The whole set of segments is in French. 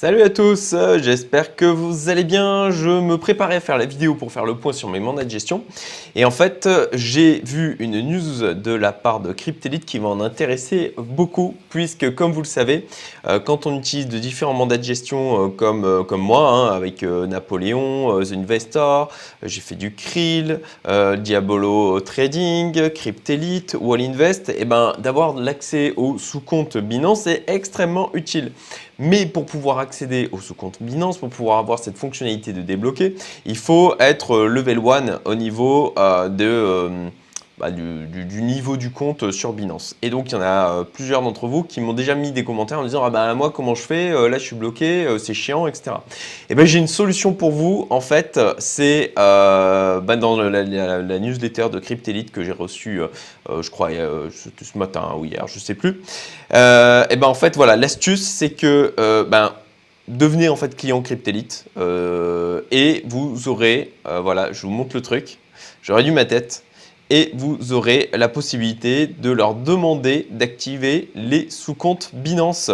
Salut à tous, euh, j'espère que vous allez bien. Je me préparais à faire la vidéo pour faire le point sur mes mandats de gestion. Et en fait, j'ai vu une news de la part de Cryptelite qui va en intéresser beaucoup, puisque comme vous le savez, euh, quand on utilise de différents mandats de gestion euh, comme, moi, hein, avec Napoléon, The Investor, j'ai fait du Krill, Diabolo Trading, Cryptelite, Wall Invest, et ben d'avoir l'accès au sous-compte Binance est extrêmement utile. Mais pour pouvoir accéder au sous-compte Binance, pour pouvoir avoir cette fonctionnalité de débloquer, il faut être level 1 au niveau euh, de... Euh, bah, du, niveau du compte sur Binance. Et donc, il y en a euh, plusieurs d'entre vous qui m'ont déjà mis des commentaires en disant Ah ben moi, comment je fais Là, je suis bloqué, c'est chiant, etc. Et ben j'ai une solution pour vous. En fait, c'est bah, dans la, newsletter de Cryptelite que j'ai reçue, je crois, ce matin ou hier, je sais plus. et ben en fait, voilà, l'astuce, c'est que ben, devenez en fait client Cryptelite et vous aurez, voilà, je vous montre le truc. J'aurais dû ma tête et vous aurez la possibilité de leur demander d'activer les sous-comptes Binance.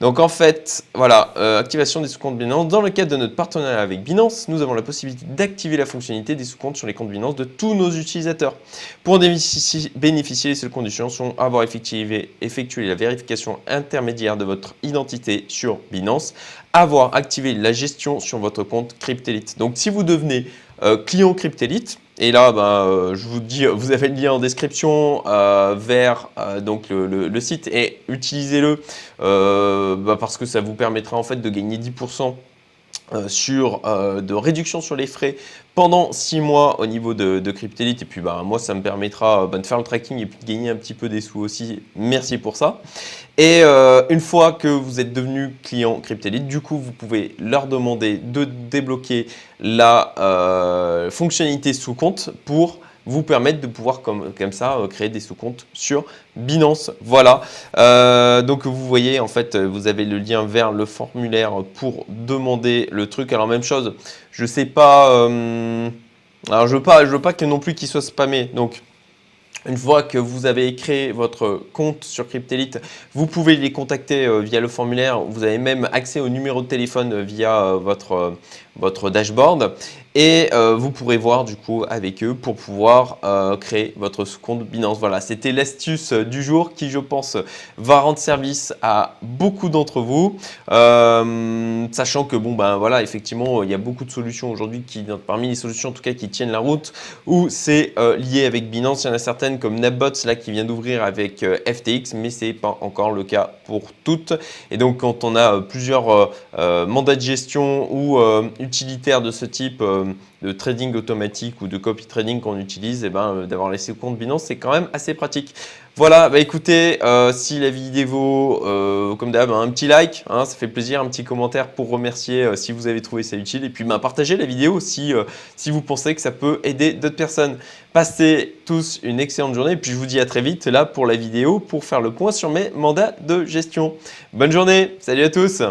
Donc en fait, voilà, euh, activation des sous-comptes Binance. Dans le cadre de notre partenariat avec Binance, nous avons la possibilité d'activer la fonctionnalité des sous-comptes sur les comptes Binance de tous nos utilisateurs. Pour bénéficier, les seules conditions sont avoir effectué, effectué la vérification intermédiaire de votre identité sur Binance, avoir activé la gestion sur votre compte Cryptelite. Donc si vous devenez euh, client Cryptelite, et là, ben, euh, je vous dis, vous avez le lien en description euh, vers euh, donc le, site et utilisez-le ben, parce que ça vous permettra en fait de gagner 10% sur de réduction sur les frais pendant 6 mois au niveau de, Cryptelite. Et puis bah, moi, ça me permettra bah, de faire le tracking et puis de gagner un petit peu des sous aussi. Merci pour ça. Et euh, une fois que vous êtes devenu client Cryptelite, du coup, vous pouvez leur demander de débloquer la euh, fonctionnalité sous compte pour vous permettre de pouvoir comme, comme ça euh, créer des sous-comptes sur Binance. Voilà. donc vous voyez, en fait, vous avez le lien vers le formulaire pour demander le truc. Alors même chose, je sais pas. alors je veux pas, je veux pas que non plus qu'il soit spammé. Donc une fois que vous avez créé votre compte sur Cryptelite, vous pouvez les contacter euh, via le formulaire. Vous avez même accès au numéro de téléphone via euh, votre, votre dashboard. Et euh, vous pourrez voir du coup avec eux pour pouvoir euh, créer votre compte Binance. Voilà, c'était l'astuce du jour qui je pense va rendre service à beaucoup d'entre vous. Euh, sachant que bon ben voilà, effectivement, il y a beaucoup de solutions aujourd'hui qui, parmi les solutions en tout cas qui tiennent la route, où c'est lié avec Binance. Il y en a certaines comme Napbots là qui vient d'ouvrir avec FTX, mais c'est pas encore le cas pour toutes. Et donc quand on a plusieurs mandats de gestion ou utilitaires de ce type de trading automatique ou de copy trading qu'on utilise, eh ben, euh, d'avoir laissé compte Binance, c'est quand même assez pratique. Voilà, bah écoutez, euh, si la vidéo, euh, comme d'hab, un petit like, hein, ça fait plaisir, un petit commentaire pour remercier si vous avez trouvé ça utile, et puis bah, partagez la vidéo si, si vous pensez que ça peut aider d'autres personnes. Passez tous une excellente journée, et puis je vous dis à très vite là pour la vidéo pour faire le point sur mes mandats de gestion. Bonne journée, salut à tous